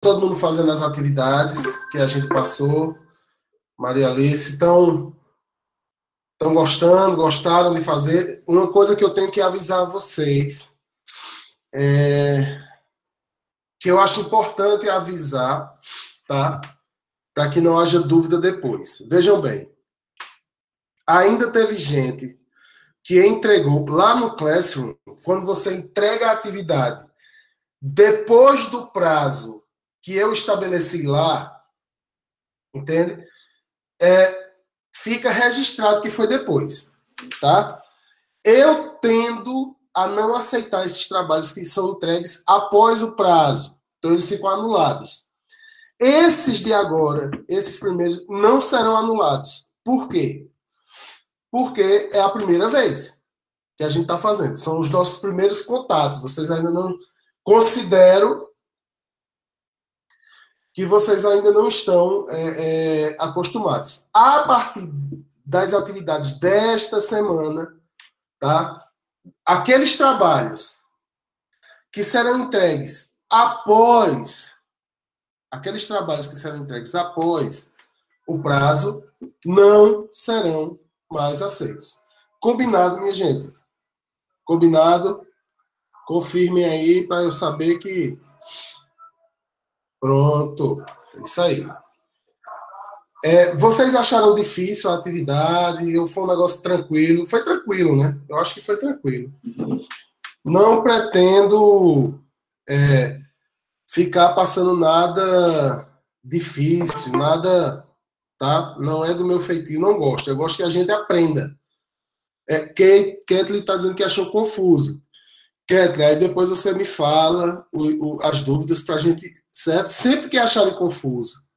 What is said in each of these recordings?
todo mundo fazendo as atividades que a gente passou. Maria Alice, estão estão gostando, gostaram de fazer. Uma coisa que eu tenho que avisar vocês é que eu acho importante avisar, tá? Para que não haja dúvida depois. Vejam bem, ainda teve gente que entregou lá no Classroom, quando você entrega a atividade depois do prazo que eu estabeleci lá, entende? É, fica registrado que foi depois, tá? Eu tendo a não aceitar esses trabalhos que são entregues após o prazo, então eles ficam anulados. Esses de agora, esses primeiros, não serão anulados. Por quê? Porque é a primeira vez que a gente está fazendo. São os nossos primeiros contatos. Vocês ainda não consideram que vocês ainda não estão é, é, acostumados. A partir das atividades desta semana, tá? Aqueles trabalhos que serão entregues após aqueles trabalhos que serão entregues após o prazo não serão mais aceitos. Combinado, minha gente? Combinado? Confirmem aí para eu saber que Pronto, isso aí. É, vocês acharam difícil a atividade? Ou foi um negócio tranquilo? Foi tranquilo, né? Eu acho que foi tranquilo. Não pretendo é, ficar passando nada difícil, nada, tá? Não é do meu feitio, não gosto. Eu gosto que a gente aprenda. É, Kate, Kathleen está dizendo que achou confuso. Kathleen, aí depois você me fala o, o, as dúvidas para a gente, certo? Sempre que acharem confuso,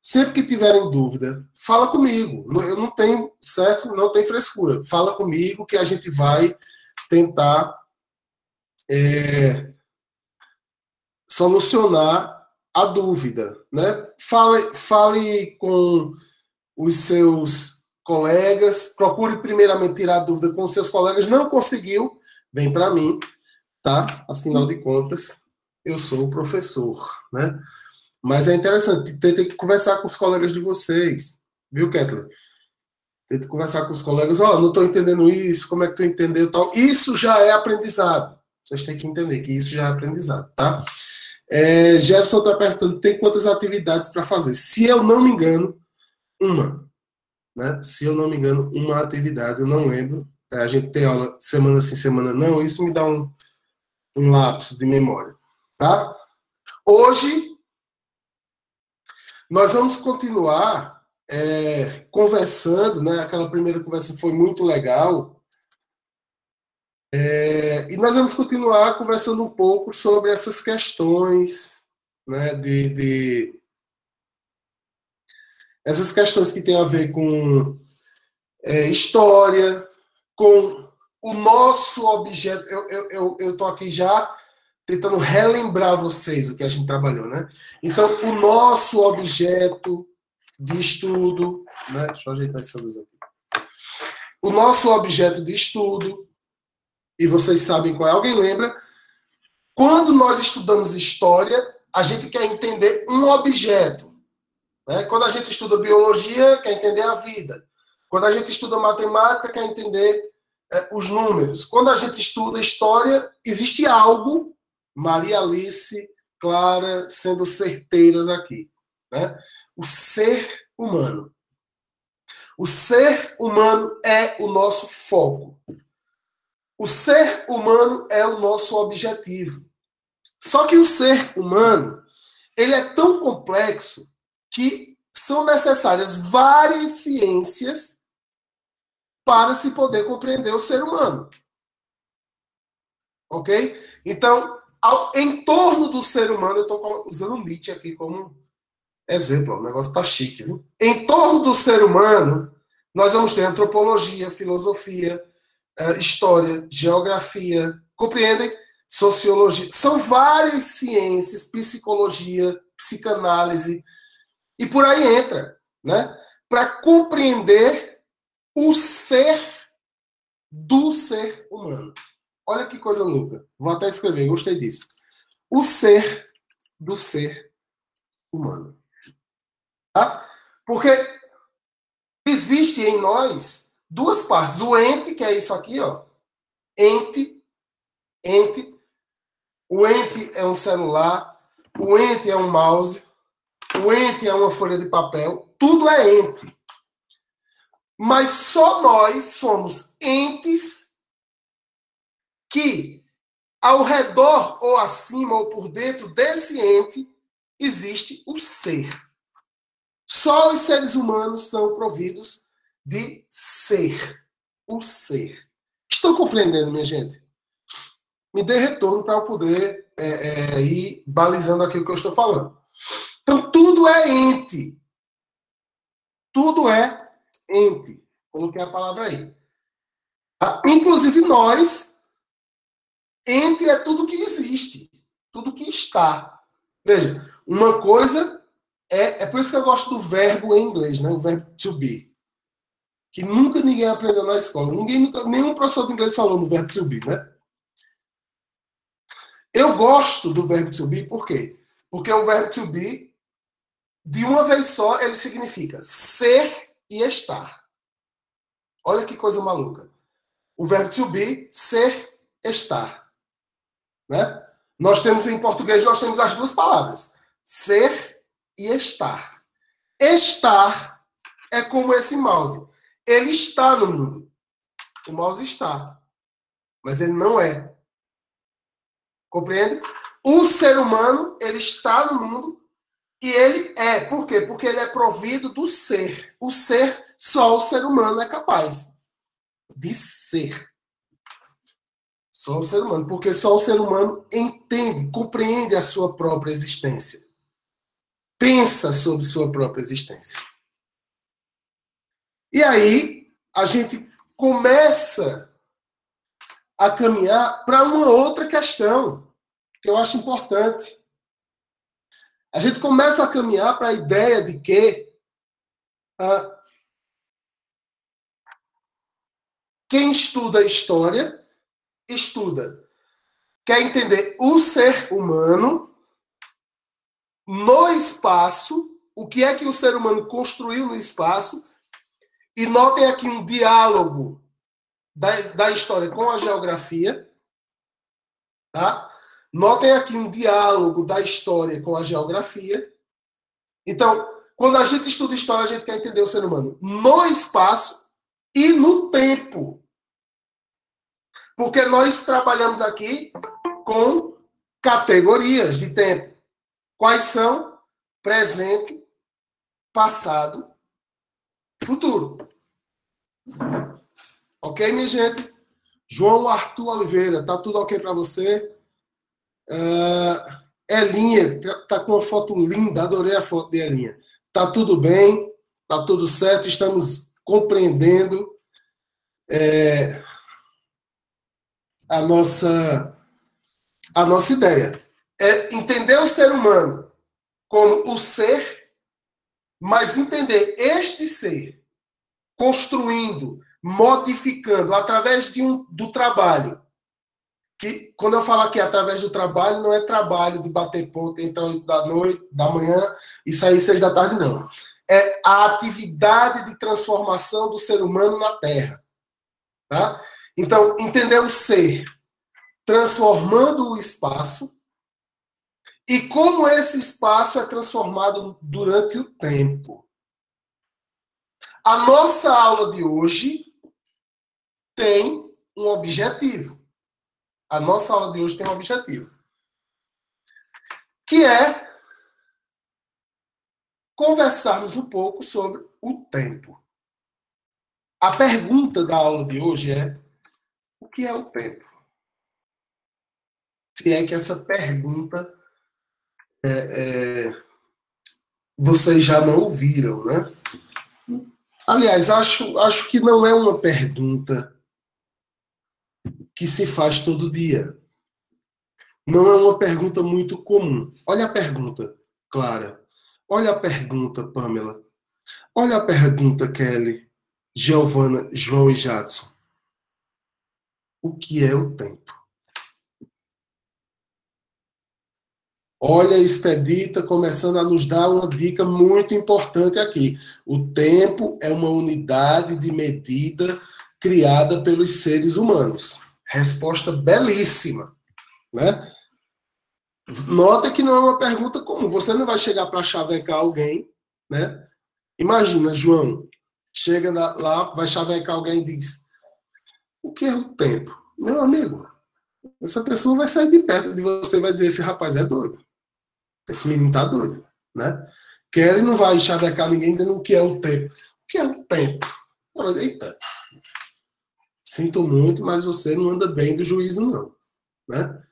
sempre que tiverem dúvida, fala comigo. Eu não tenho, certo? Não tem frescura. Fala comigo que a gente vai tentar é, solucionar a dúvida, né? Fale, fale com os seus colegas, procure primeiramente tirar a dúvida com os seus colegas. Não conseguiu? vem para mim, tá? Afinal de contas, eu sou o professor, né? Mas é interessante, tentem conversar com os colegas de vocês, viu, Kathleen? Tente conversar com os colegas, ó, oh, não estou entendendo isso, como é que tu entendeu tal. Isso já é aprendizado. Vocês têm que entender que isso já é aprendizado, tá? É, Jefferson está perguntando, tem quantas atividades para fazer? Se eu não me engano, uma. Né? Se eu não me engano, uma atividade, eu não lembro, é, a gente tem aula semana sim, semana não, isso me dá um, um lapso de memória, tá? Hoje, nós vamos continuar é, conversando, né? Aquela primeira conversa foi muito legal. É, e nós vamos continuar conversando um pouco sobre essas questões, né? De, de essas questões que têm a ver com é, história, com o nosso objeto. Eu estou eu, eu, aqui já tentando relembrar vocês o que a gente trabalhou, né? Então, o nosso objeto de estudo, né? Deixa eu ajeitar essa luz aqui. O nosso objeto de estudo, e vocês sabem qual é, alguém lembra? Quando nós estudamos história, a gente quer entender um objeto. Né? Quando a gente estuda biologia, quer entender a vida. Quando a gente estuda matemática, quer entender os números. Quando a gente estuda história, existe algo, Maria Alice, Clara, sendo certeiras aqui. Né? O ser humano. O ser humano é o nosso foco. O ser humano é o nosso objetivo. Só que o ser humano, ele é tão complexo que são necessárias várias ciências para se poder compreender o ser humano. Ok? Então, ao, em torno do ser humano, eu estou usando Nietzsche aqui como exemplo, o negócio está chique, viu? Em torno do ser humano, nós vamos ter antropologia, filosofia, eh, história, geografia, compreendem? Sociologia. São várias ciências, psicologia, psicanálise, e por aí entra, né? Para compreender o ser do ser humano. Olha que coisa louca. Vou até escrever, gostei disso. O ser do ser humano. Tá? Porque existe em nós duas partes. O ente, que é isso aqui, ó. Ente, ente. O ente é um celular, o ente é um mouse, o ente é uma folha de papel, tudo é ente. Mas só nós somos entes que, ao redor ou acima ou por dentro desse ente, existe o ser. Só os seres humanos são providos de ser. O ser. Estão compreendendo, minha gente? Me dê retorno para eu poder é, é, ir balizando aquilo que eu estou falando. Então, tudo é ente. Tudo é ente. Coloquei a palavra aí. Ah, inclusive nós, ente é tudo que existe, tudo que está. Veja, uma coisa é, é por isso que eu gosto do verbo em inglês, né? O verbo to be. Que nunca ninguém aprendeu na escola. Ninguém, nunca, nenhum professor de inglês falou no verbo to be, né? Eu gosto do verbo to be, por quê? Porque o verbo to be, de uma vez só, ele significa ser e estar. Olha que coisa maluca. O verbo to be, ser, estar. Né? Nós temos em português, nós temos as duas palavras. Ser e estar. Estar é como esse mouse. Ele está no mundo. O mouse está. Mas ele não é. Compreende? O ser humano, ele está no mundo e ele é. Por quê? Porque ele é provido do ser. O ser, só o ser humano é capaz de ser. Só o ser humano. Porque só o ser humano entende, compreende a sua própria existência. Pensa sobre sua própria existência. E aí, a gente começa a caminhar para uma outra questão que eu acho importante. A gente começa a caminhar para a ideia de que ah, quem estuda história estuda, quer entender o ser humano no espaço, o que é que o ser humano construiu no espaço, e notem aqui um diálogo da, da história com a geografia. Tá? Notem aqui um diálogo da história com a geografia. Então, quando a gente estuda história, a gente quer entender o ser humano no espaço e no tempo. Porque nós trabalhamos aqui com categorias de tempo. Quais são? Presente, passado, futuro. Ok, minha gente? João Arthur Oliveira, tá tudo ok para você? Uh, Elinha, tá, tá com uma foto linda, adorei a foto de Elinha. Tá tudo bem, tá tudo certo, estamos compreendendo é, a nossa a nossa ideia. É entender o ser humano como o ser, mas entender este ser construindo modificando através de um, do trabalho. Que quando eu falo aqui através do trabalho, não é trabalho de bater ponto entre 8 da noite, da manhã e sair seis da tarde, não. É a atividade de transformação do ser humano na Terra. Tá? Então, entender o ser transformando o espaço e como esse espaço é transformado durante o tempo. A nossa aula de hoje tem um objetivo. A nossa aula de hoje tem um objetivo. Que é conversarmos um pouco sobre o tempo. A pergunta da aula de hoje é: o que é o tempo? Se é que essa pergunta é, é, vocês já não ouviram, né? Aliás, acho, acho que não é uma pergunta que se faz todo dia. Não é uma pergunta muito comum. Olha a pergunta, Clara. Olha a pergunta, Pamela. Olha a pergunta, Kelly, Giovana, João e Jadson. O que é o tempo? Olha Expedita começando a nos dar uma dica muito importante aqui. O tempo é uma unidade de medida criada pelos seres humanos. Resposta belíssima, né? Nota que não é uma pergunta comum. Você não vai chegar para chavecar alguém, né? Imagina, João, chega lá, vai chavecar alguém e diz: O que é o tempo? Meu amigo, essa pessoa vai sair de perto de você e vai dizer: Esse rapaz é doido. Esse menino tá doido, né? Que ele não vai chavecar ninguém dizendo o que é o tempo. O que é o tempo? Eita, sinto muito, mas você não anda bem do juízo, não. Né?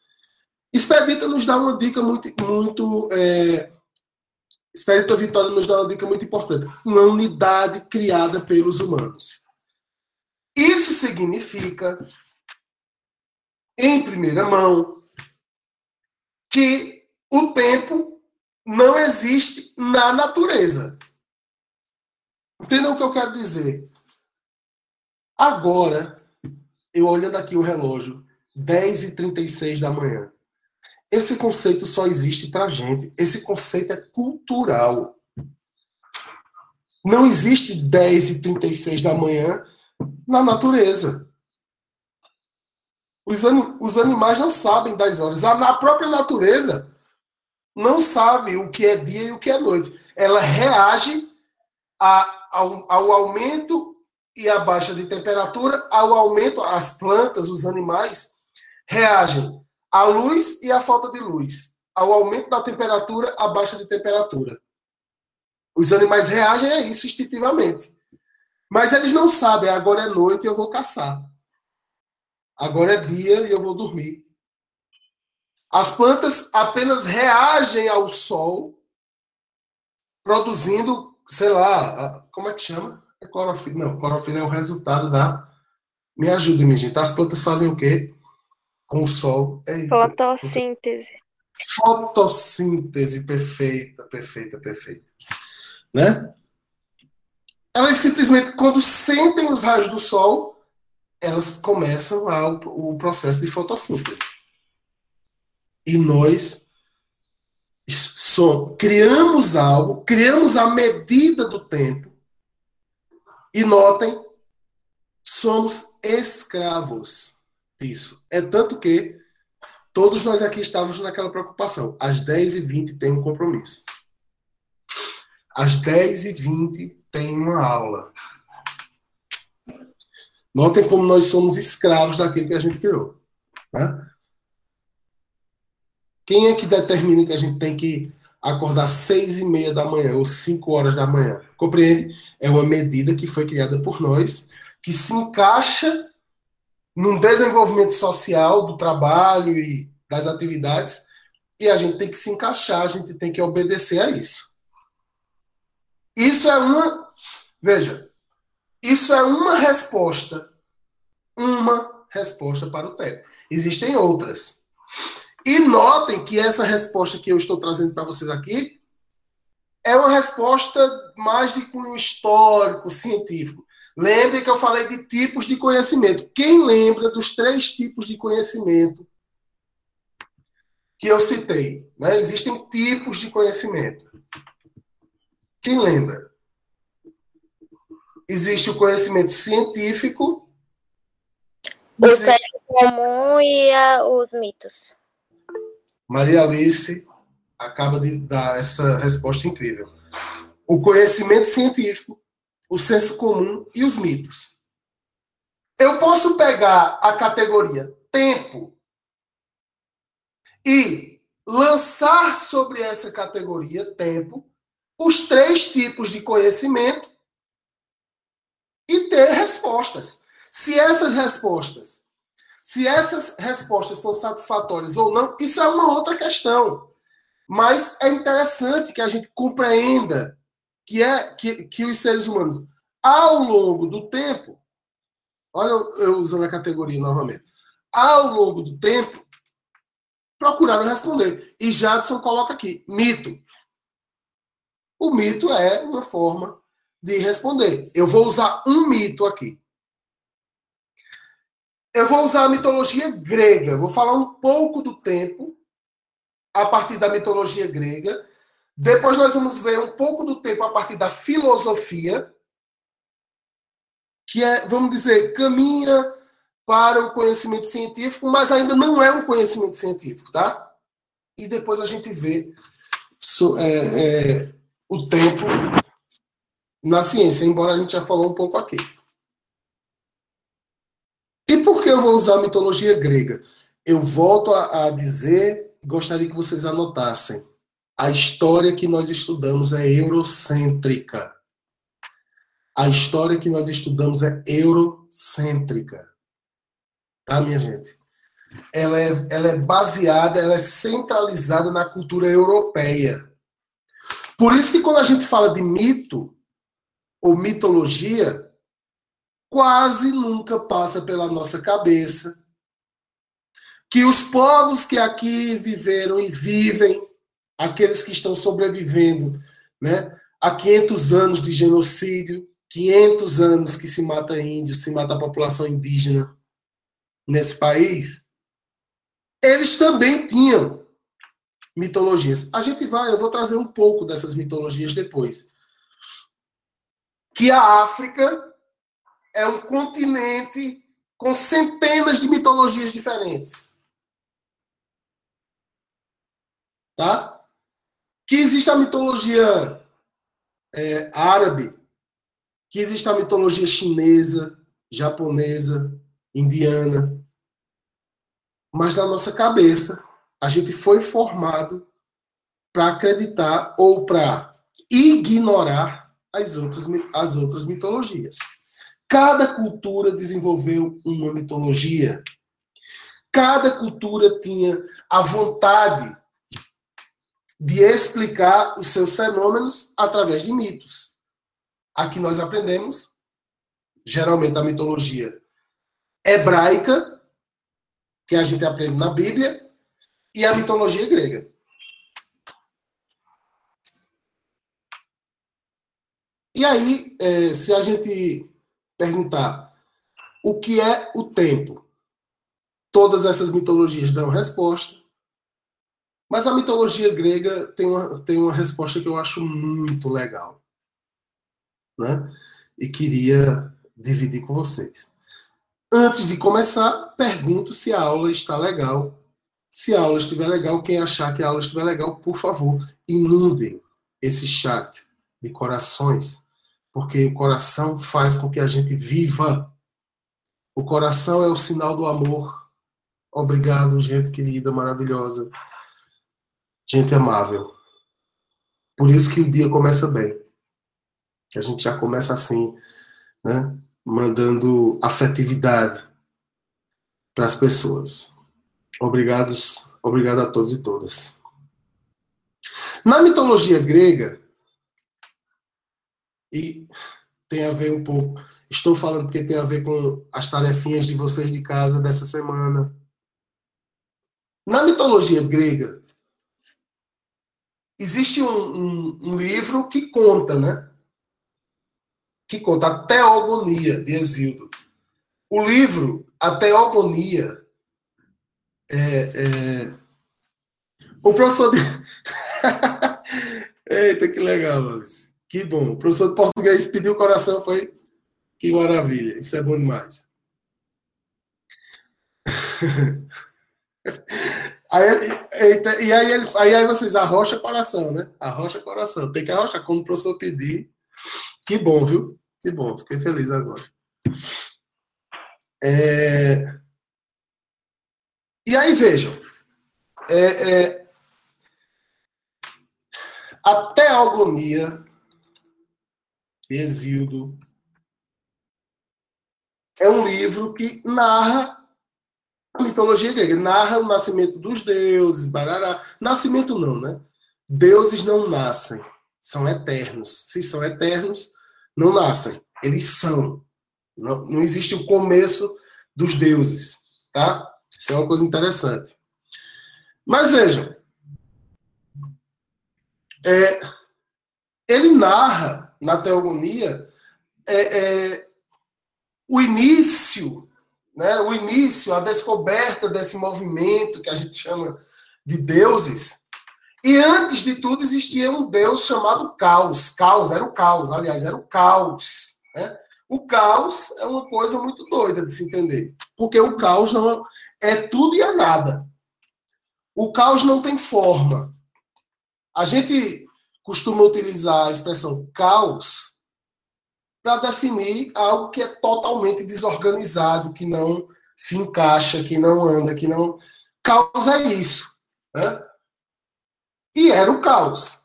Expedita nos dá uma dica muito. muito é... Expedita Vitória nos dá uma dica muito importante. Uma unidade criada pelos humanos. Isso significa, em primeira mão, que o tempo não existe na natureza. Entendeu o que eu quero dizer? Agora, eu olhando aqui o relógio, 10h36 da manhã. Esse conceito só existe para gente. Esse conceito é cultural. Não existe 10 e 36 da manhã na natureza. Os, os animais não sabem das horas. A própria natureza não sabe o que é dia e o que é noite. Ela reage a, ao, ao aumento e a baixa de temperatura, ao aumento, as plantas, os animais reagem à luz e à falta de luz, ao aumento da temperatura, à baixa de temperatura. Os animais reagem a isso instintivamente. Mas eles não sabem, agora é noite e eu vou caçar. Agora é dia e eu vou dormir. As plantas apenas reagem ao sol, produzindo, sei lá, como é que chama? É clorofila. Não, clorofila é o resultado da. Me ajude, minha gente. As plantas fazem o quê? Com o sol. É... Fotossíntese. Fotossíntese, perfeita, perfeita, perfeita. Né? Elas simplesmente, quando sentem os raios do sol, elas começam a, o processo de fotossíntese. E nós somos, criamos algo, criamos a medida do tempo. E notem, somos escravos disso. É tanto que todos nós aqui estávamos naquela preocupação. Às 10h20 tem um compromisso. Às 10h20 tem uma aula. Notem como nós somos escravos daquilo que a gente criou. Né? Quem é que determina que a gente tem que acordar seis e meia da manhã ou cinco horas da manhã? Compreende? É uma medida que foi criada por nós, que se encaixa num desenvolvimento social do trabalho e das atividades, e a gente tem que se encaixar, a gente tem que obedecer a isso. Isso é uma. Veja, isso é uma resposta. Uma resposta para o tempo. Existem outras. E notem que essa resposta que eu estou trazendo para vocês aqui é uma resposta mais de cunho histórico, científico. Lembre que eu falei de tipos de conhecimento. Quem lembra dos três tipos de conhecimento que eu citei? Né? Existem tipos de conhecimento. Quem lembra? Existe o conhecimento científico. O existe... comum e a, os mitos. Maria Alice acaba de dar essa resposta incrível. O conhecimento científico, o senso comum e os mitos. Eu posso pegar a categoria tempo e lançar sobre essa categoria tempo os três tipos de conhecimento e ter respostas. Se essas respostas se essas respostas são satisfatórias ou não, isso é uma outra questão. Mas é interessante que a gente compreenda que, é, que, que os seres humanos, ao longo do tempo, olha eu, eu usando a categoria novamente, ao longo do tempo, procuraram responder. E Jadson coloca aqui, mito. O mito é uma forma de responder. Eu vou usar um mito aqui. Eu vou usar a mitologia grega, vou falar um pouco do tempo a partir da mitologia grega. Depois nós vamos ver um pouco do tempo a partir da filosofia, que é, vamos dizer, caminha para o conhecimento científico, mas ainda não é um conhecimento científico, tá? E depois a gente vê é, é, o tempo na ciência, embora a gente já falou um pouco aqui. E por que eu vou usar a mitologia grega? Eu volto a, a dizer, gostaria que vocês anotassem. A história que nós estudamos é eurocêntrica. A história que nós estudamos é eurocêntrica. Tá, minha gente? Ela é, ela é baseada, ela é centralizada na cultura europeia. Por isso que quando a gente fala de mito ou mitologia, quase nunca passa pela nossa cabeça que os povos que aqui viveram e vivem aqueles que estão sobrevivendo, né? Há 500 anos de genocídio, 500 anos que se mata índio, se mata a população indígena nesse país, eles também tinham mitologias. A gente vai, eu vou trazer um pouco dessas mitologias depois. Que a África é um continente com centenas de mitologias diferentes. Tá? que existe a mitologia é, árabe, que existe a mitologia chinesa, japonesa, indiana. Mas na nossa cabeça, a gente foi formado para acreditar ou para ignorar as outras, as outras mitologias. Cada cultura desenvolveu uma mitologia. Cada cultura tinha a vontade de explicar os seus fenômenos através de mitos. Aqui nós aprendemos, geralmente, a mitologia hebraica, que a gente aprende na Bíblia, e a mitologia grega. E aí, é, se a gente perguntar o que é o tempo, todas essas mitologias dão resposta. Mas a mitologia grega tem uma, tem uma resposta que eu acho muito legal. Né? E queria dividir com vocês. Antes de começar, pergunto se a aula está legal. Se a aula estiver legal, quem achar que a aula estiver legal, por favor, inundem esse chat de corações, porque o coração faz com que a gente viva. O coração é o sinal do amor. Obrigado, gente querida, maravilhosa gente amável. Por isso que o dia começa bem. Que a gente já começa assim, né? Mandando afetividade para as pessoas. Obrigados, obrigado a todos e todas. Na mitologia grega, e tem a ver um pouco, estou falando porque tem a ver com as tarefinhas de vocês de casa dessa semana. Na mitologia grega, existe um, um, um, livro que conta, né? Que conta a Teogonia de Exildo. O livro, a Teogonia, é, é... o professor de... Eita, que legal, Alice. Que bom. O professor de português pediu o coração, foi que maravilha. Isso é bom demais. Aí, e, e aí, ele, aí, aí vocês arrocha coração, né? Arrocha coração. Tem que arrochar quando o professor pedir. Que bom, viu? Que bom. Fiquei feliz agora. É... E aí, vejam. É, é... A Teogonia Exildo é um livro que narra a mitologia grega narra o nascimento dos deuses, barará. Nascimento não, né? Deuses não nascem, são eternos. Se são eternos, não nascem, eles são. Não, não existe o começo dos deuses, tá? Isso é uma coisa interessante. Mas vejam, é, ele narra na teogonia é, é, o início né, o início, a descoberta desse movimento que a gente chama de deuses. E antes de tudo existia um deus chamado Caos. Caos era o caos, aliás, era o caos. Né? O caos é uma coisa muito doida de se entender, porque o caos não é tudo e é nada. O caos não tem forma. A gente costuma utilizar a expressão caos para definir algo que é totalmente desorganizado, que não se encaixa, que não anda, que não. Caos é isso. Né? E era o caos.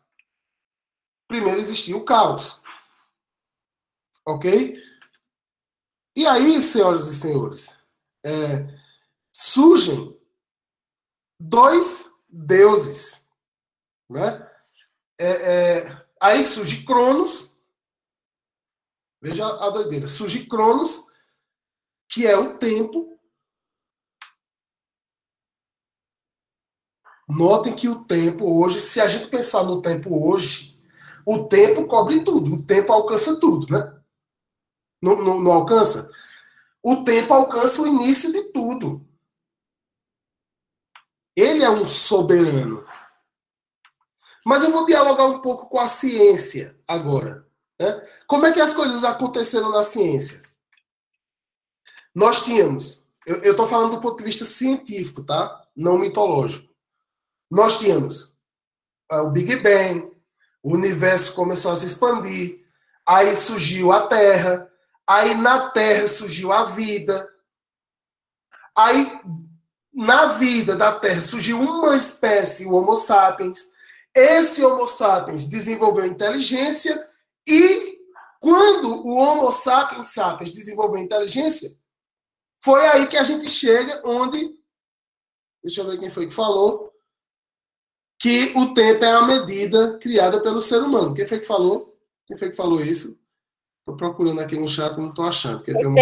Primeiro existia o caos. Ok? E aí, senhoras e senhores, é, surgem dois deuses. Né? É, é, aí surge Cronos. Veja a doideira. Surge Cronos, que é o tempo Notem que o tempo hoje, se a gente pensar no tempo hoje, o tempo cobre tudo, o tempo alcança tudo, né? Não, não, não alcança? O tempo alcança o início de tudo. Ele é um soberano. Mas eu vou dialogar um pouco com a ciência agora. Né? Como é que as coisas aconteceram na ciência? Nós tínhamos, eu estou falando do ponto de vista científico, tá? Não mitológico nós tínhamos uh, o Big Bang, o universo começou a se expandir, aí surgiu a Terra, aí na Terra surgiu a vida, aí na vida da Terra surgiu uma espécie, o Homo sapiens. Esse Homo sapiens desenvolveu inteligência e quando o Homo sapiens sapiens desenvolveu inteligência, foi aí que a gente chega onde deixa eu ver quem foi que falou que o tempo é uma medida criada pelo ser humano. Quem foi que falou? Quem foi que falou isso? Estou procurando aqui no chat e não estou achando. Porque tem uma...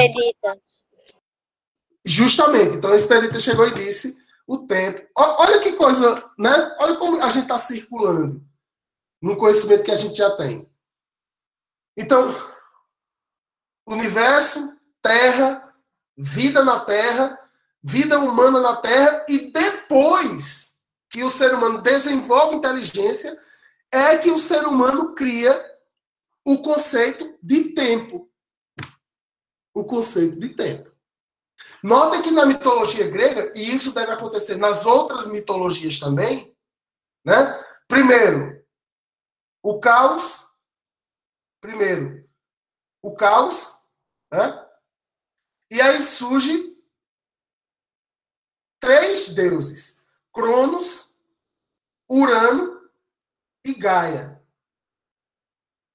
Justamente. Então, a Expedita chegou e disse o tempo. Olha que coisa, né? Olha como a gente está circulando no conhecimento que a gente já tem. Então, universo, Terra, vida na Terra, vida humana na Terra e depois que o ser humano desenvolve inteligência é que o ser humano cria o conceito de tempo. O conceito de tempo. Notem que na mitologia grega, e isso deve acontecer nas outras mitologias também, né? Primeiro, o caos. Primeiro, o caos. Né? E aí surge três deuses Cronos, Urano e Gaia.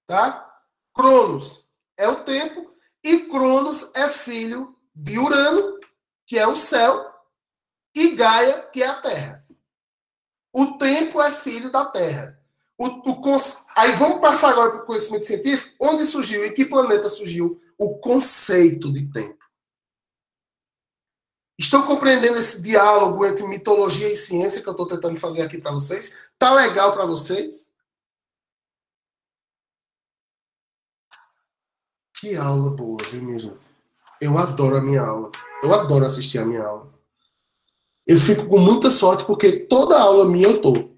Tá? Cronos é o tempo e Cronos é filho de Urano, que é o céu, e Gaia, que é a Terra. O tempo é filho da Terra. O, o, aí vamos passar agora para o conhecimento científico. Onde surgiu, em que planeta surgiu o conceito de tempo? Estão compreendendo esse diálogo entre mitologia e ciência que eu estou tentando fazer aqui para vocês? Tá legal para vocês? Que aula boa, viu, minha gente? Eu adoro a minha aula. Eu adoro assistir a minha aula. Eu fico com muita sorte porque toda aula minha eu tô.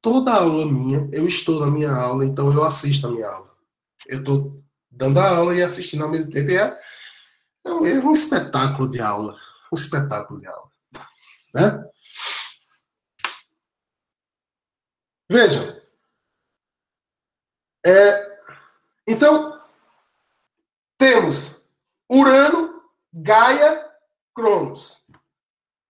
Toda aula minha, eu estou na minha aula, então eu assisto a minha aula. Eu estou dando a aula e assistindo ao mesmo tempo. E é é um espetáculo de aula. Um espetáculo de aula. Né? Vejam. É, então, temos Urano, Gaia, Cronos.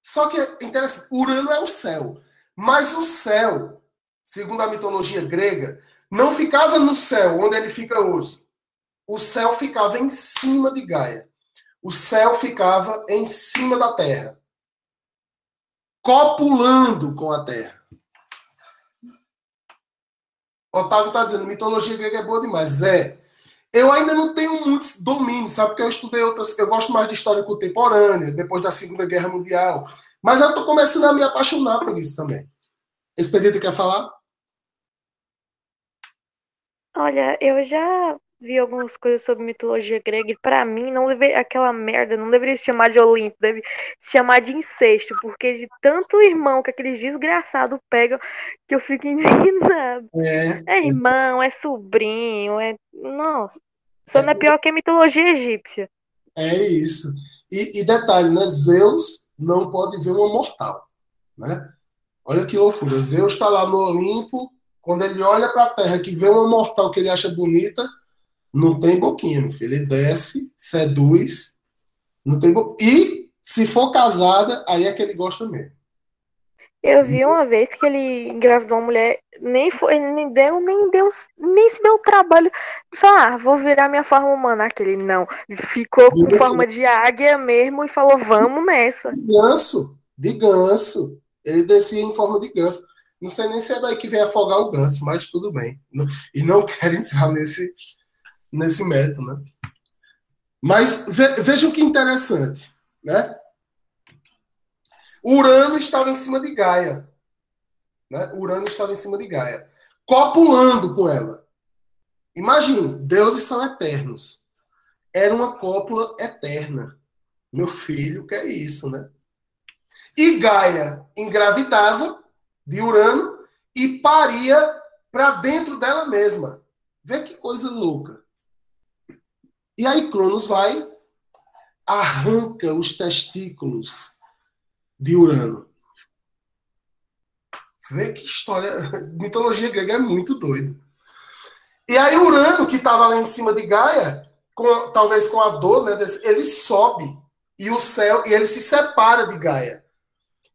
Só que interessante, Urano é o céu. Mas o céu, segundo a mitologia grega, não ficava no céu, onde ele fica hoje. O céu ficava em cima de Gaia o céu ficava em cima da terra, copulando com a terra. Otávio está dizendo, mitologia grega é boa demais. É. Eu ainda não tenho muitos domínios, sabe? Porque eu estudei outras. Eu gosto mais de história contemporânea, depois da Segunda Guerra Mundial. Mas eu estou começando a me apaixonar por isso também. Expedita quer falar? Olha, eu já vi algumas coisas sobre mitologia grega e pra mim não deve, aquela merda não deveria se chamar de Olimpo, deve se chamar de incesto, porque de tanto irmão que aqueles desgraçados pegam que eu fico indignado. É, É irmão, é sobrinho, é. Nossa. Só não é pior que a mitologia egípcia. é isso. E, e detalhe, né? Zeus não pode ver uma mortal, né? Olha que loucura. Zeus está lá no Olimpo, quando ele olha para a Terra, que vê uma mortal que ele acha bonita, não tem boquinha, meu filho. Ele desce, seduz, não tem. E se for casada, aí é que ele gosta mesmo. Eu vi uma vez que ele engravidou uma mulher, nem foi, nem deu, nem deu, nem se deu o trabalho de falar, ah, vou virar minha forma humana. Aquele não. Ficou com Isso. forma de águia mesmo e falou, vamos nessa. De ganso, de ganso. Ele descia em forma de ganso. Não sei nem se é daí que vem afogar o ganso, mas tudo bem. E não quero entrar nesse, nesse mérito, né? Mas ve, vejam que interessante, né? Urano estava em cima de Gaia. Né? Urano estava em cima de Gaia. Copulando com ela. Imagine, deuses são eternos. Era uma cópula eterna. Meu filho, que é isso, né? E Gaia engravidava de Urano e paria para dentro dela mesma. Vê que coisa louca. E aí Cronos vai, arranca os testículos de Urano. Vê que história. Mitologia grega é muito doida. E aí Urano, que estava lá em cima de Gaia, com- talvez com a dor, né, desse- ele sobe e o céu e ele se separa de Gaia.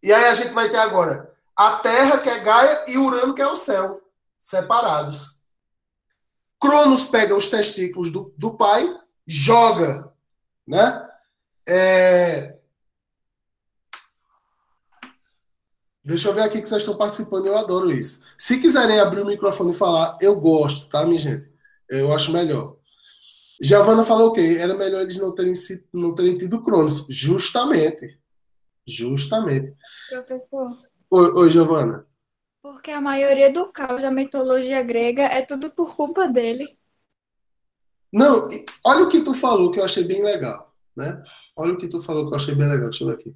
E aí a gente vai ter agora a Terra, que é Gaia, e Urano, que é o céu, separados. Cronos pega os testículos do, do pai, joga, né? É... Deixa eu ver aqui que vocês estão participando, eu adoro isso. Se quiserem abrir o microfone e falar, eu gosto, tá, minha gente? Eu acho melhor. Giovana falou o quê? Era melhor eles não terem, sido, não terem tido Cronos. Justamente. Justamente. Professor, Oi, oi Giovana. porque a maioria do caos da mitologia grega é tudo por culpa dele. Não, olha o que tu falou que eu achei bem legal, né? Olha o que tu falou que eu achei bem legal. Deixa eu ver aqui.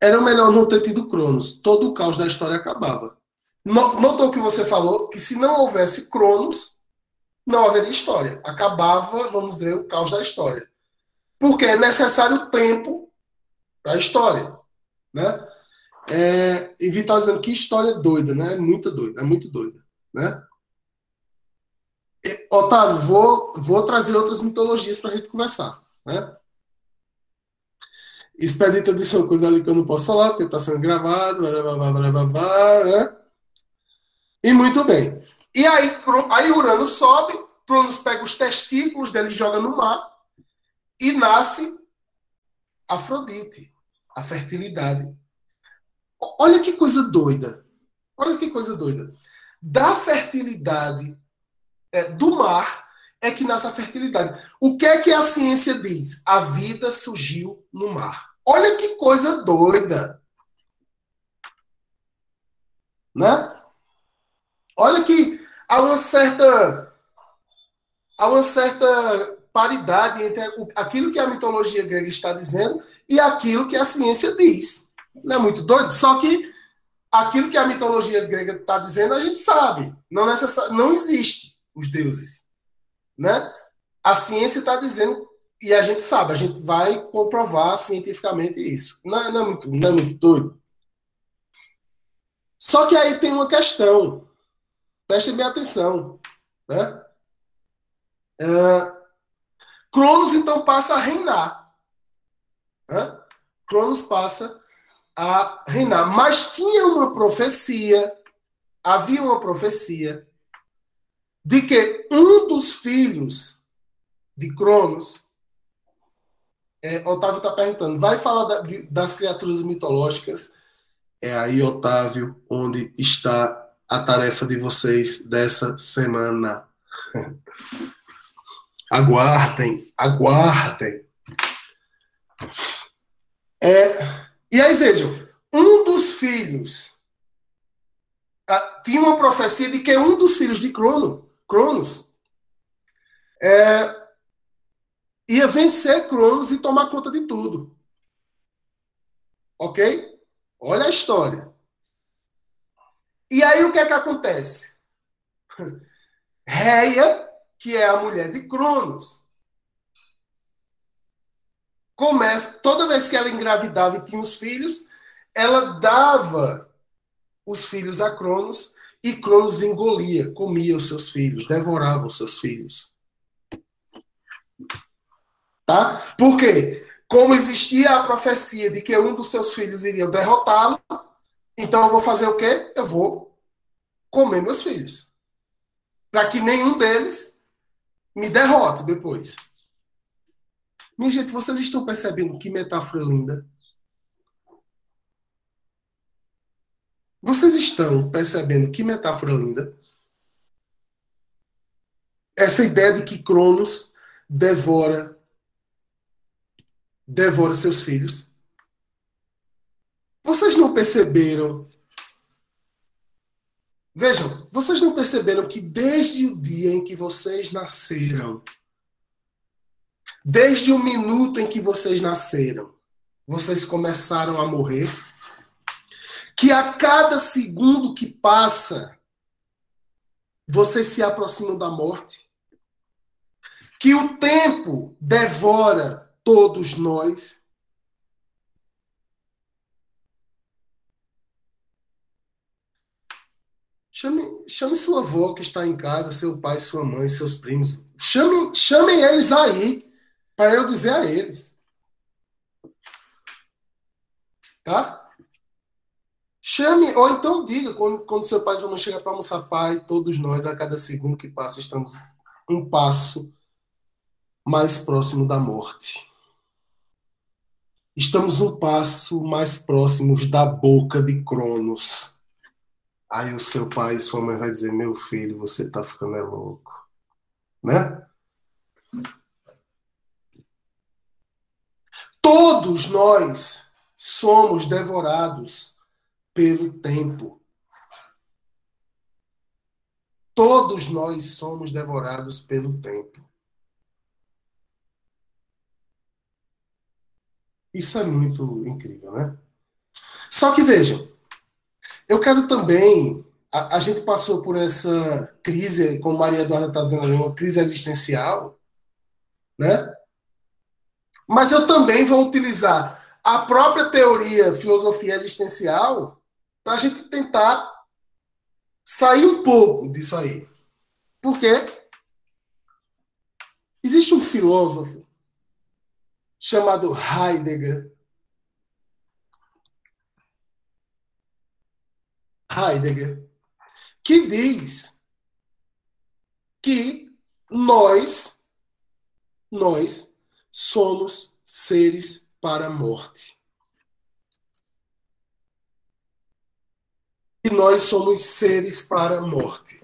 Era melhor não ter tido Cronos. Todo o caos da história acabava. No- Notou que você falou que se não houvesse Cronos, não haveria história. Acabava, vamos dizer, o caos da história. Porque é necessário tempo para a história, né? É, e Vitor dizendo que história doida, né? É muito doida, é muito doida, né? Otávio, vou, vou trazer outras mitologias para a gente conversar, né? Expedita disse uma coisa ali que eu não posso falar, porque está sendo gravado, blá, blá, blá, blá, né? E muito bem. E aí, aí Urano sobe, Cronos pega os testículos dele joga no mar, e nasce Afrodite, a fertilidade. Olha que coisa doida. Olha que coisa doida. Da fertilidade é, do mar é que nasce a fertilidade. O que é que a ciência diz? A vida surgiu no mar. Olha que coisa doida. Né? Olha que há uma certa há uma certa paridade entre aquilo que a mitologia grega está dizendo e aquilo que a ciência diz. Não é muito doido? Só que aquilo que a mitologia grega está dizendo, a gente sabe. Não, necessa- não existe os deuses. Né? A ciência está dizendo, e a gente sabe, a gente vai comprovar cientificamente isso. Não, é- não é muito, não é muito doido? Só que aí tem uma questão. Prestem bem atenção. Né? É, Cronos, então, passa a reinar. Cronos passa a reinar. Mas tinha uma profecia, havia uma profecia, de que um dos filhos de Cronos, é, Otávio está perguntando, vai falar da- de- das criaturas mitológicas? É aí, Otávio, onde está a tarefa de vocês dessa semana. Aguardem, aguardem. É, e aí vejam, um dos filhos ah, tinha uma profecia de que um dos filhos de Crono, Cronos é, ia vencer Cronos e tomar conta de tudo. Ok? Olha a história. E aí o que é que acontece? Reia, que é a mulher de Cronos, começa, toda vez que ela engravidava e tinha os filhos, ela dava os filhos a Cronos e Cronos engolia, comia os seus filhos, devorava os seus filhos. Tá? Por quê? Como existia a profecia de que um dos seus filhos iria derrotá-lo, então eu vou fazer o quê? Eu vou comer meus filhos. Para que nenhum deles me derrote depois. Minha gente, vocês estão percebendo que metáfora linda? Vocês estão percebendo que metáfora linda? Essa ideia de que Cronos devora devora seus filhos. Vocês não perceberam? Vejam, vocês não perceberam que desde o dia em que vocês nasceram, desde o minuto em que vocês nasceram, vocês começaram a morrer? Que a cada segundo que passa, vocês se aproximam da morte? Que o tempo devora todos nós. Chame, chame sua avó que está em casa, seu pai, sua mãe, seus primos. Chame, chamem eles aí, para eu dizer a eles. Tá? Chame, ou então diga, quando, quando seu pai e sua mãe chegam para almoçar, pai, todos nós, a cada segundo que passa, estamos um passo mais próximo da morte. Estamos um passo mais próximos da boca de Cronos. Aí o seu pai e sua mãe vai dizer: Meu filho, você está ficando é louco. Né? Todos nós somos devorados pelo tempo. Todos nós somos devorados pelo tempo. Isso é muito incrível, né? Só que vejam, eu quero também. A, a gente passou por essa crise, como Maria Eduarda está dizendo ali, uma crise existencial, né? Mas eu também vou utilizar a própria teoria filosofia existencial para a gente tentar sair um pouco disso aí. Por quê? Existe um filósofo chamado Heidegger. Heidegger, que diz que nós, nós somos seres para a morte. E nós somos seres para a morte.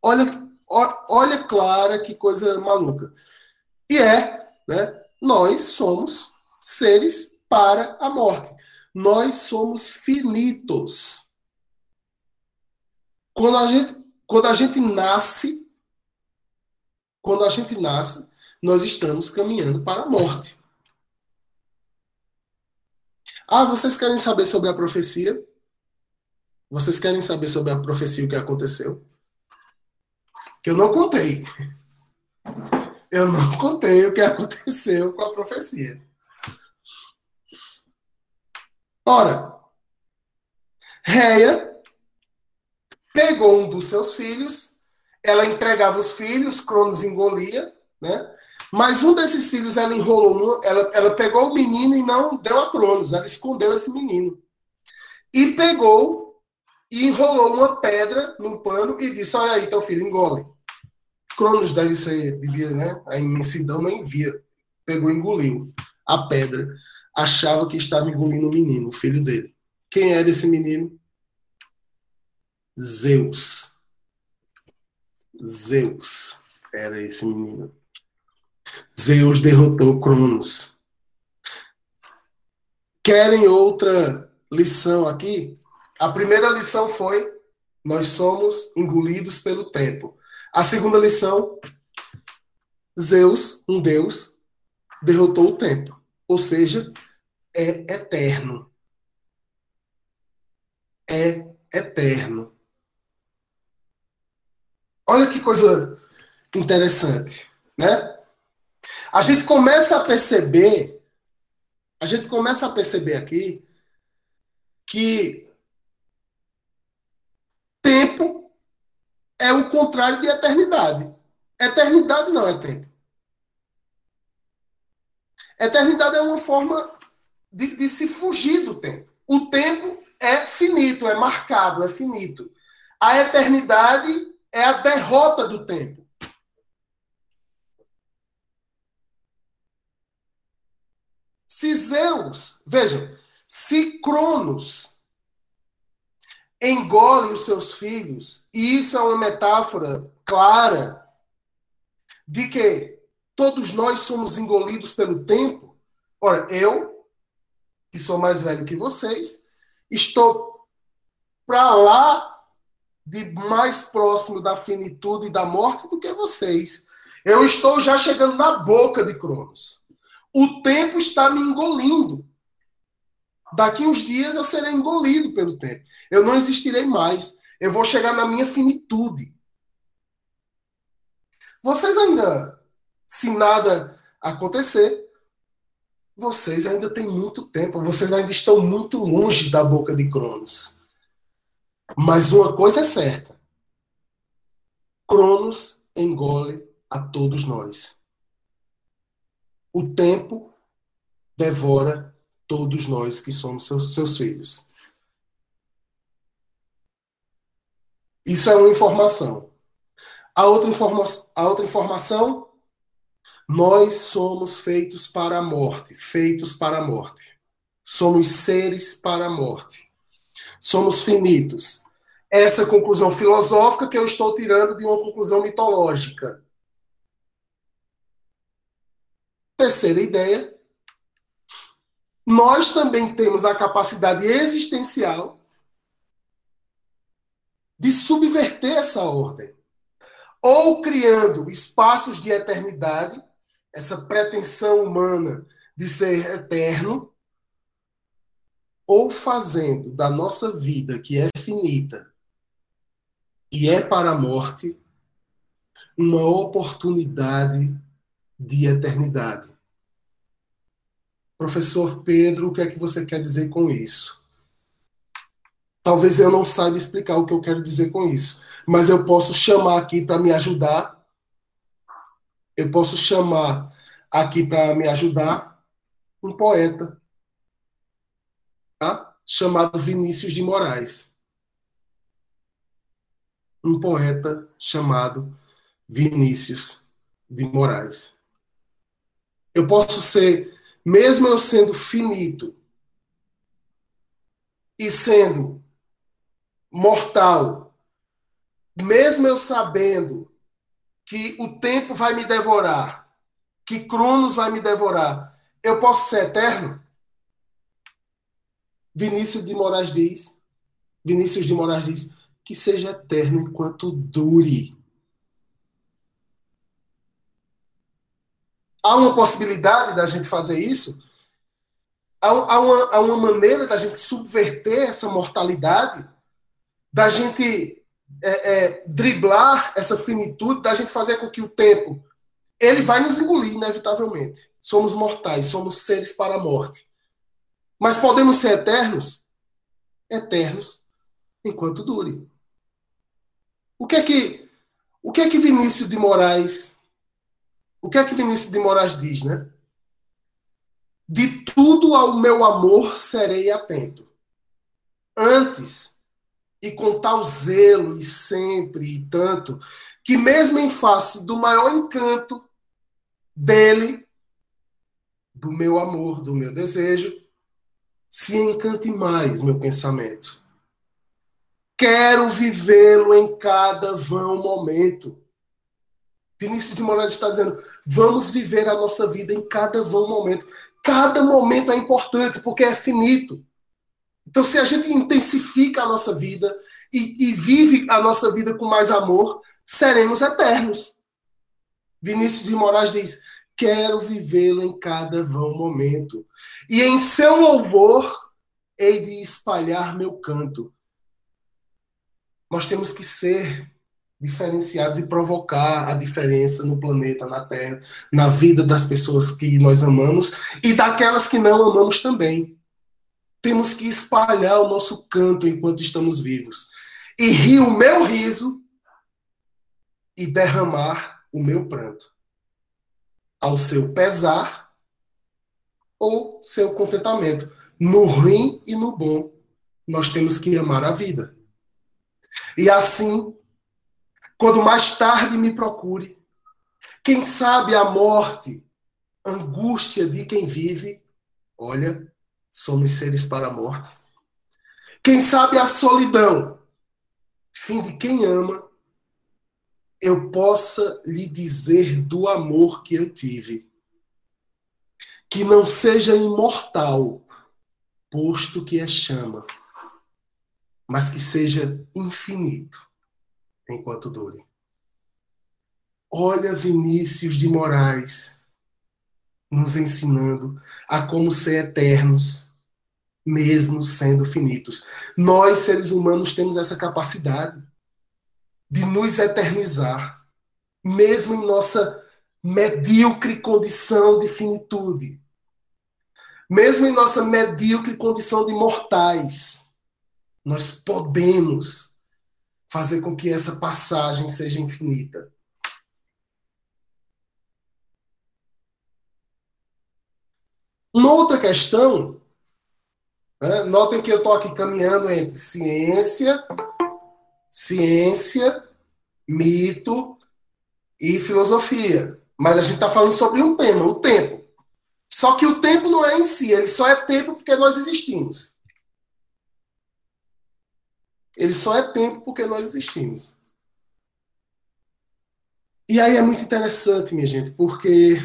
Olha, olha Clara, que coisa maluca. E é, né? Nós somos seres para a morte. Nós somos finitos. Quando a gente, quando a gente nasce, quando a gente nasce, nós estamos caminhando para a morte. Ah, vocês querem saber sobre a profecia? Vocês querem saber sobre a profecia o que aconteceu? Que eu não contei eu não contei o que aconteceu com a profecia. Ora, Reia pegou um dos seus filhos, ela entregava os filhos, Cronos engolia, né? Mas um desses filhos ela enrolou, ela, ela pegou o menino e não deu a Cronos, ela escondeu esse menino. E pegou e enrolou uma pedra num pano e disse: Olha aí, teu filho, engole. Cronos deve ser, devia, né? A imensidão nem via. Pegou e engoliu a pedra. Achava que estava engolindo o menino, o filho dele. Quem era esse menino? Zeus. Zeus era esse menino. Zeus derrotou Cronos. Querem outra lição aqui? A primeira lição foi: nós somos engolidos pelo tempo. A segunda lição, Zeus, um deus, derrotou o tempo. Ou seja, é eterno. É eterno. Olha que coisa interessante, né? A gente começa a perceber, a gente começa a perceber aqui que tempo é o contrário de eternidade. Eternidade não é tempo. Eternidade é uma forma de, de se fugir do tempo. O tempo é finito, é marcado, é finito. A eternidade é a derrota do tempo. Se Zeus, vejam, se Cronos engole os seus filhos, e isso é uma metáfora clara de que todos nós somos engolidos pelo tempo. Ora, eu, que sou mais velho que vocês, estou para lá de mais próximo da finitude e da morte do que vocês. Eu estou já chegando na boca de Cronos. O tempo está me engolindo. Daqui uns dias eu serei engolido pelo tempo. Eu não existirei mais. Eu vou chegar na minha finitude. Vocês ainda, se nada acontecer, vocês ainda têm muito tempo. Vocês ainda estão muito longe da boca de Cronos. Mas uma coisa é certa: Cronos engole a todos nós. O tempo devora todos nós que somos seus, seus filhos. Isso é uma informação. A outra, informa a outra informação, nós somos feitos para a morte, feitos para a morte. Somos seres para a morte somos finitos. Essa conclusão filosófica que eu estou tirando de uma conclusão mitológica. Terceira ideia. Nós também temos a capacidade existencial de subverter essa ordem. Ou criando espaços de eternidade, essa pretensão humana de ser eterno, ou fazendo da nossa vida, que é finita e é para a morte, uma oportunidade de eternidade. Professor Pedro, o que é que você quer dizer com isso? Talvez eu não saiba explicar o que eu quero dizer com isso, mas eu posso chamar aqui para me ajudar. Eu posso chamar aqui para me ajudar um poeta tá? chamado Vinícius de Moraes. Um poeta chamado Vinícius de Moraes. Eu posso ser, mesmo eu sendo finito e sendo mortal, mesmo eu sabendo que o tempo vai me devorar, que Cronos vai me devorar, eu posso ser eterno? Vinícius de Moraes diz, Vinícius de Moraes diz, que seja eterno enquanto dure. Há uma possibilidade da gente fazer isso? Há, há, uma, há uma maneira da gente subverter essa mortalidade? Da gente é, é, driblar essa finitude, da gente fazer com que o tempo ele vai nos engolir, inevitavelmente. Somos mortais, somos seres para a morte. Mas podemos ser eternos? Eternos enquanto dure. O que é que o que é que Vinícius de Moraes o que é que Vinícius de Moraes diz, né? De tudo ao meu amor serei atento. Antes e com tal zelo e sempre e tanto que mesmo em face do maior encanto dele, do meu amor, do meu desejo, se encante mais meu pensamento. Quero vivê-lo em cada vão momento. Vinícius de Moraes está dizendo: vamos viver a nossa vida em cada vão momento. Cada momento é importante porque é finito. Então, se a gente intensifica a nossa vida e, e vive a nossa vida com mais amor, seremos eternos. Vinícius de Moraes diz: Quero vivê-lo em cada vão momento. E em seu louvor hei de espalhar meu canto. Nós temos que ser diferenciados e provocar a diferença no planeta, na Terra, na vida das pessoas que nós amamos e daquelas que não amamos também. Temos que espalhar o nosso canto enquanto estamos vivos. E rir o meu riso e derramar o meu pranto. Ao seu pesar ou seu contentamento. No ruim e no bom, nós temos que amar a vida. E assim quando mais tarde me procure. Quem sabe a morte, angústia de quem vive, olha, somos seres para a morte. Quem sabe a solidão, fim de quem ama, eu possa lhe dizer do amor que eu tive. Que não seja imortal, posto que é chama, mas que seja infinito enquanto dure. Olha Vinícius de Moraes nos ensinando a como ser eternos, mesmo sendo finitos. Nós, seres humanos, temos essa capacidade de nos eternizar, mesmo em nossa medíocre condição de finitude. Mesmo em nossa medíocre condição de mortais, nós podemos fazer com que essa passagem seja infinita. Uma outra questão, né, notem que eu estou aqui caminhando entre ciência, ciência, mito e filosofia. Mas a gente está falando sobre um tema, o tempo. Só que o tempo não é em si, ele só é tempo porque nós existimos. Ele só é tempo porque nós existimos. E aí é muito interessante, minha gente, porque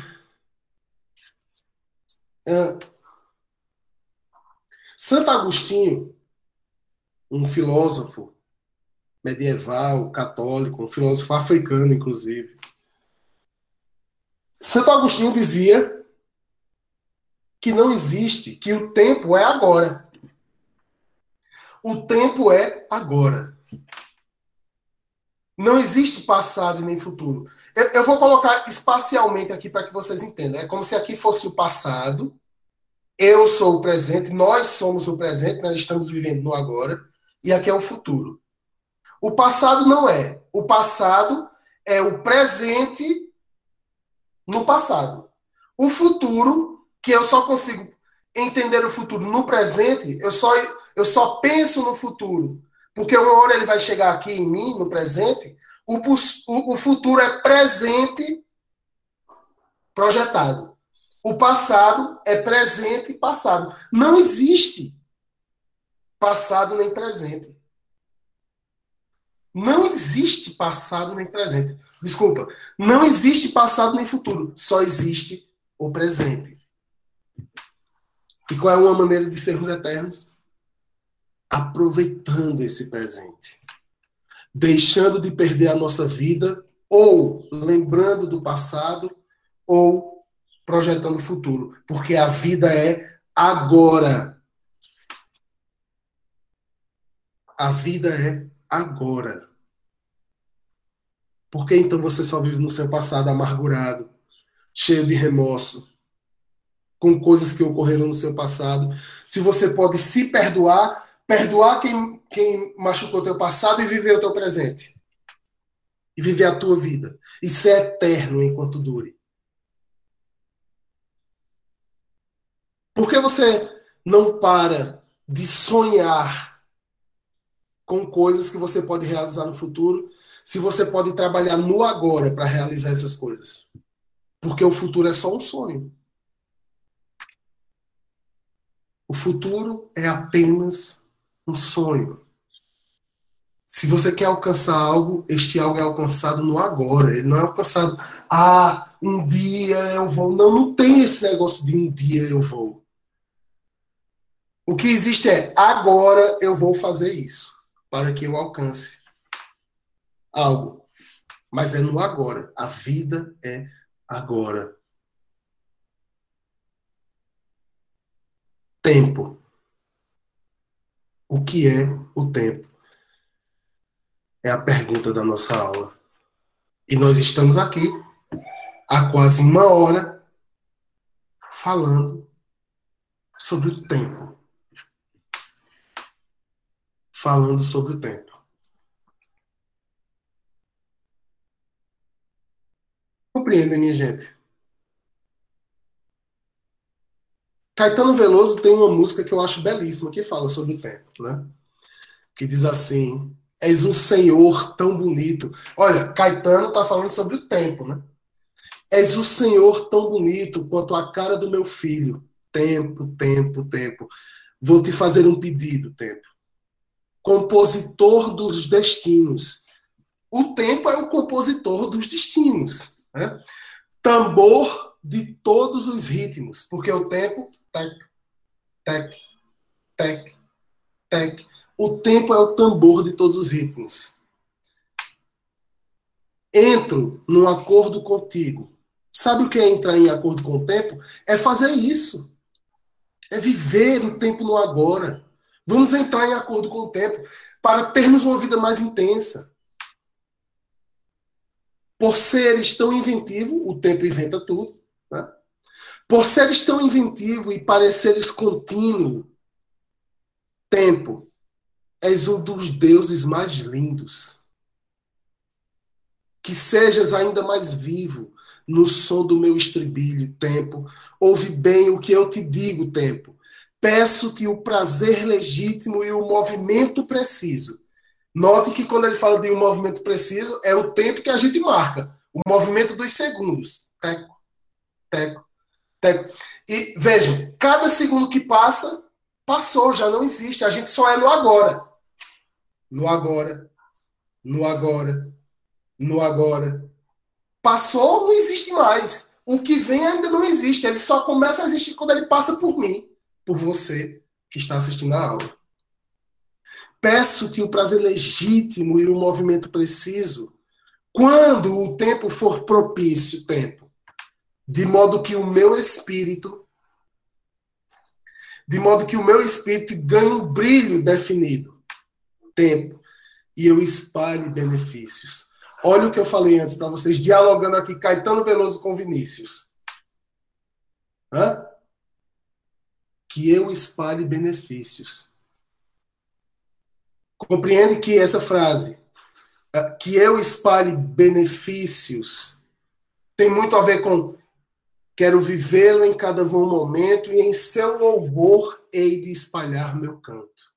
é, Santo Agostinho, um filósofo medieval, católico, um filósofo africano, inclusive. Santo Agostinho dizia que não existe, que o tempo é agora. O tempo é agora. Não existe passado nem futuro. Eu, eu vou colocar espacialmente aqui para que vocês entendam. É como se aqui fosse o passado, eu sou o presente, nós somos o presente, nós estamos vivendo no agora, e aqui é o futuro. O passado não é. O passado é o presente no passado. O futuro, que eu só consigo entender o futuro no presente, eu só eu só penso no futuro, porque uma hora ele vai chegar aqui em mim, no presente. O, o, futuro é presente projetado. O passado é presente passado. Não existe passado nem presente. Não existe passado nem presente. Desculpa. Não existe passado nem futuro. Só existe o presente. E qual é uma maneira de sermos eternos? Aproveitando esse presente, deixando de perder a nossa vida, ou lembrando do passado, ou projetando o futuro, porque a vida é agora. A vida é agora. Por que então você só vive no seu passado amargurado, cheio de remorso, com coisas que ocorreram no seu passado? Se você pode se perdoar perdoar quem, quem machucou teu passado e viver o teu presente. E viver a tua vida. E ser eterno enquanto dure. Por que você não para de sonhar com coisas que você pode realizar no futuro, se você pode trabalhar no agora para realizar essas coisas? Porque o futuro é só um sonho. O futuro é apenas um sonho. Se você quer alcançar algo, este algo é alcançado no agora. Ele não é alcançado, ah, um dia eu vou. Não, não tem esse negócio de um dia eu vou. O que existe é agora eu vou fazer isso para que eu alcance algo. mas é no agora. A vida é agora. Tempo. O que é o tempo? É a pergunta da nossa aula. E nós estamos aqui há quase uma hora falando sobre o tempo. Falando sobre o tempo. Compreende, minha gente? Caetano Veloso tem uma música que eu acho belíssima que fala sobre o tempo, né? Que diz assim: És um Senhor tão bonito. Olha, Caetano está falando sobre o tempo, né? És o Senhor tão bonito quanto a cara do meu filho. Tempo, tempo, tempo. Vou te fazer um pedido, tempo. Compositor dos destinos. O tempo é o compositor dos destinos. Né? Tambor de todos os ritmos, porque o tempo, tec, tec, tec, tec. O tempo é o tambor de todos os ritmos. Entro num acordo contigo. Sabe o que é entrar em acordo com o tempo? É fazer isso. É viver o tempo no agora. Vamos entrar em acordo com o tempo para termos uma vida mais intensa. Por seres tão inventivo, o tempo inventa tudo. Por seres tão inventivo e pareceres contínuo, tempo, és um dos deuses mais lindos. Que sejas ainda mais vivo no som do meu estribilho, tempo. Ouve bem o que eu te digo, tempo. Peço-te o prazer legítimo e o movimento preciso. Note que quando ele fala de um movimento preciso, é o tempo que a gente marca. O movimento dos segundos. Teco, teco. E vejam, cada segundo que passa, passou, já não existe. A gente só é no agora. No agora, no agora, no agora. Passou, não existe mais. O que vem ainda não existe. Ele só começa a existir quando ele passa por mim, por você que está assistindo a aula. Peço-te o prazer legítimo e o movimento preciso quando o tempo for propício, tempo de modo que o meu espírito, de modo que o meu espírito ganhe um brilho definido, tempo, e eu espalhe benefícios. Olha o que eu falei antes para vocês, dialogando aqui Caetano Veloso com Vinícius. Hã? Que eu espalhe benefícios. Compreende que essa frase, que eu espalhe benefícios, tem muito a ver com Quero vivê-lo em cada bom momento e em seu louvor hei de espalhar meu canto.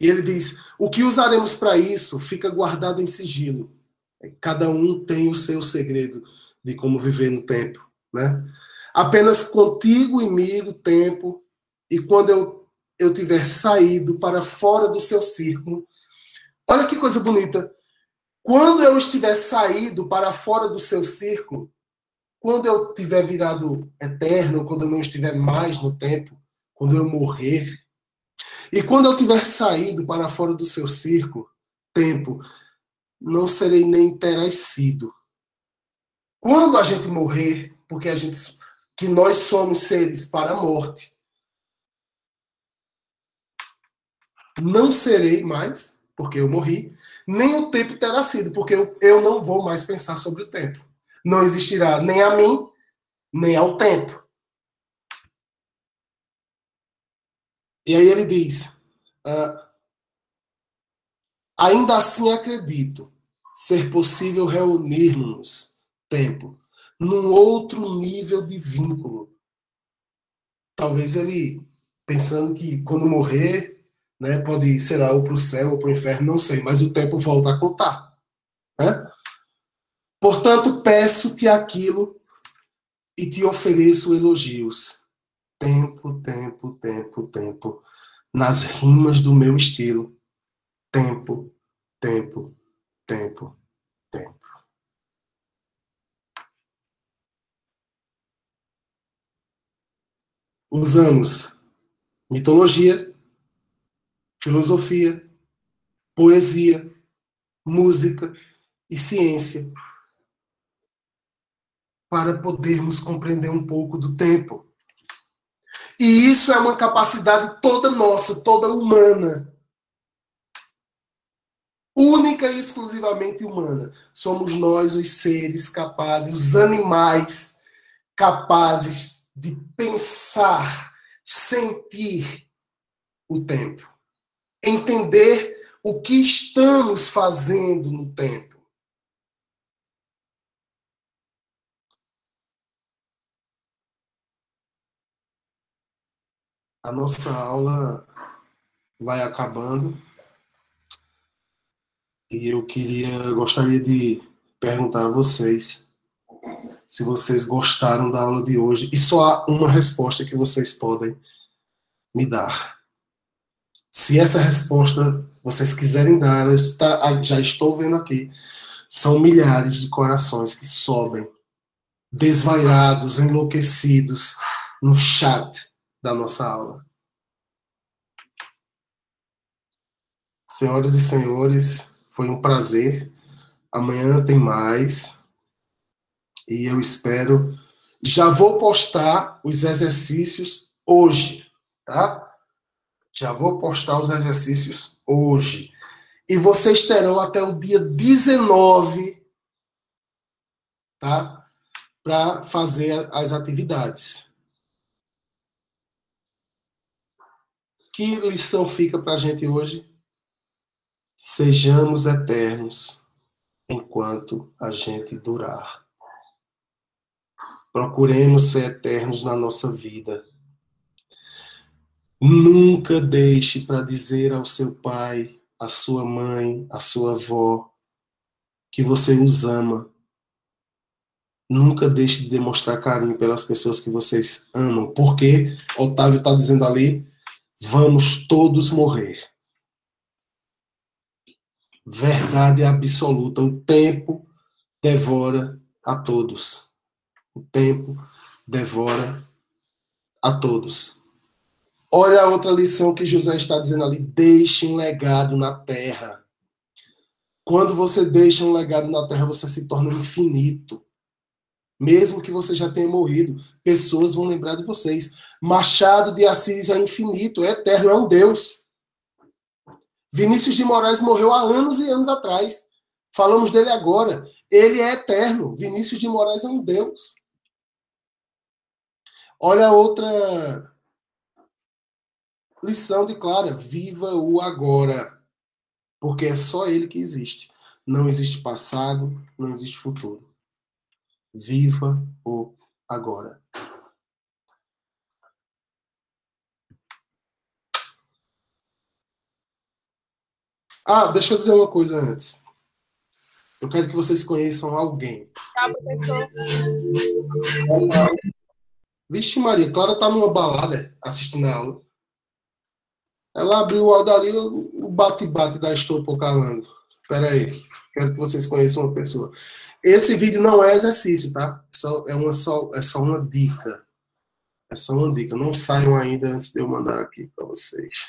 E ele diz: O que usaremos para isso fica guardado em sigilo. Cada um tem o seu segredo de como viver no tempo. Né? Apenas contigo e mim o tempo, e quando eu, eu tiver saído para fora do seu círculo, olha que coisa bonita. Quando eu estiver saído para fora do seu círculo, quando eu tiver virado eterno, quando eu não estiver mais no tempo, quando eu morrer, e quando eu tiver saído para fora do seu círculo, tempo, não serei nem terás sido. Quando a gente morrer, porque a gente que nós somos seres para a morte, não serei mais, porque eu morri, nem o tempo terá sido, porque eu, eu não vou mais pensar sobre o tempo. Não existirá nem a mim, nem ao tempo. E aí ele diz: uh, ainda assim acredito ser possível reunirmos tempo num outro nível de vínculo. Talvez ele pensando que quando morrer né? Pode ir, sei lá, ou para o céu ou para o inferno, não sei, mas o tempo volta a contar. Né? Portanto, peço-te aquilo e te ofereço elogios. Tempo, tempo, tempo, tempo. Nas rimas do meu estilo. Tempo, tempo, tempo, tempo. Usamos mitologia filosofia, poesia, música e ciência para podermos compreender um pouco do tempo. E isso é uma capacidade toda nossa, toda humana. Única e exclusivamente humana. Somos nós os seres capazes, os animais capazes de pensar, sentir o tempo. Entender o que estamos fazendo no tempo. a nossa aula vai acabando e eu queria, gostaria de perguntar a vocês se vocês gostaram da aula de hoje e só há uma resposta que vocês podem me dar. Se essa resposta vocês quiserem dar, está, já estou vendo aqui, são milhares de corações que sobem, desvairados, enlouquecidos no chat da nossa aula. Senhoras e senhores, foi um prazer. Amanhã tem mais. E eu espero. Já vou postar os exercícios hoje, tá? Já vou postar os exercícios hoje. E vocês terão até o dia 19, tá? Para fazer as atividades. Que lição fica para a gente hoje? Sejamos eternos enquanto a gente durar. Procuremos ser eternos na nossa vida. Nunca deixe para dizer ao seu pai, à sua mãe, à sua avó, que você os ama. Nunca deixe de demonstrar carinho pelas pessoas que vocês amam, porque Otávio está dizendo ali: vamos todos morrer verdade absoluta. O tempo devora a todos. O tempo devora a todos. Olha a outra lição que José está dizendo ali: deixe um legado na terra. Quando você deixa um legado na terra, você se torna infinito. Mesmo que você já tenha morrido, pessoas vão lembrar de vocês. Machado de Assis é infinito, é eterno, é um Deus. Vinícius de Moraes morreu há anos e anos atrás. Falamos dele agora. Ele é eterno. Vinícius de Moraes é um Deus. Olha outra lição de Clara: viva o agora. Porque é só ele que existe. Não existe passado, não existe futuro. Viva o agora. Ah, deixa eu dizer uma coisa antes. Eu quero que vocês conheçam alguém. Tá, professor. Vixe, Maria, Clara tá numa balada assistindo a aula. Ela abriu o ali, o bate-bate da Estopo calando. Espera aí. Quero que vocês conheçam uma pessoa. Esse vídeo não é exercício, tá? Só, é, uma, só, é só uma dica. É só uma dica. Não saiam ainda antes de eu mandar aqui para vocês.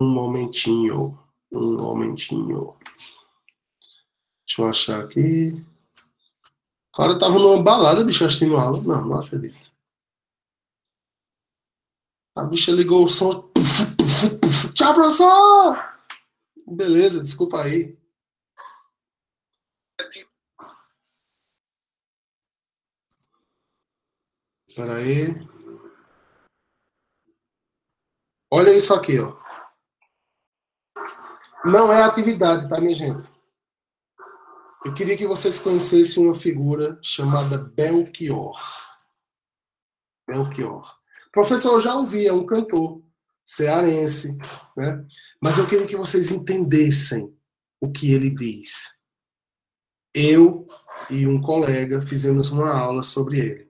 Um momentinho. Um momentinho. Deixa eu achar aqui. O cara tava numa balada, bicho, assistindo aula. Não, não acredito. A bicha ligou o som. Tchau, professor! Beleza, desculpa aí. Espera aí. Olha isso aqui, ó. Não é atividade, tá, minha gente? Eu queria que vocês conhecessem uma figura chamada Belchior. Belchior. Professor, eu já ouvi, é um cantor cearense, né? Mas eu queria que vocês entendessem o que ele diz. Eu e um colega fizemos uma aula sobre ele.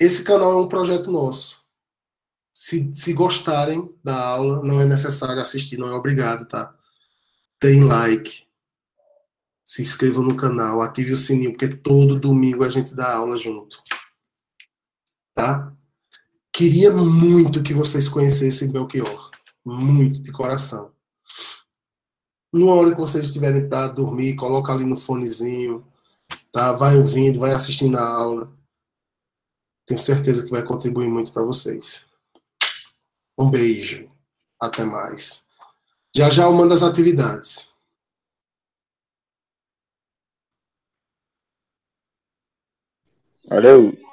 Esse canal é um projeto nosso. Se, se gostarem da aula, não é necessário assistir, não é obrigado, tá? Deem like, se inscrevam no canal, ative o sininho, porque todo domingo a gente dá aula junto. Tá? Queria muito que vocês conhecessem Belchior. muito de coração. Numa hora que vocês estiverem para dormir, coloca ali no fonezinho, tá? Vai ouvindo, vai assistindo a aula. Tenho certeza que vai contribuir muito para vocês. Um beijo. Até mais. Já já eu mando as atividades. Valeu.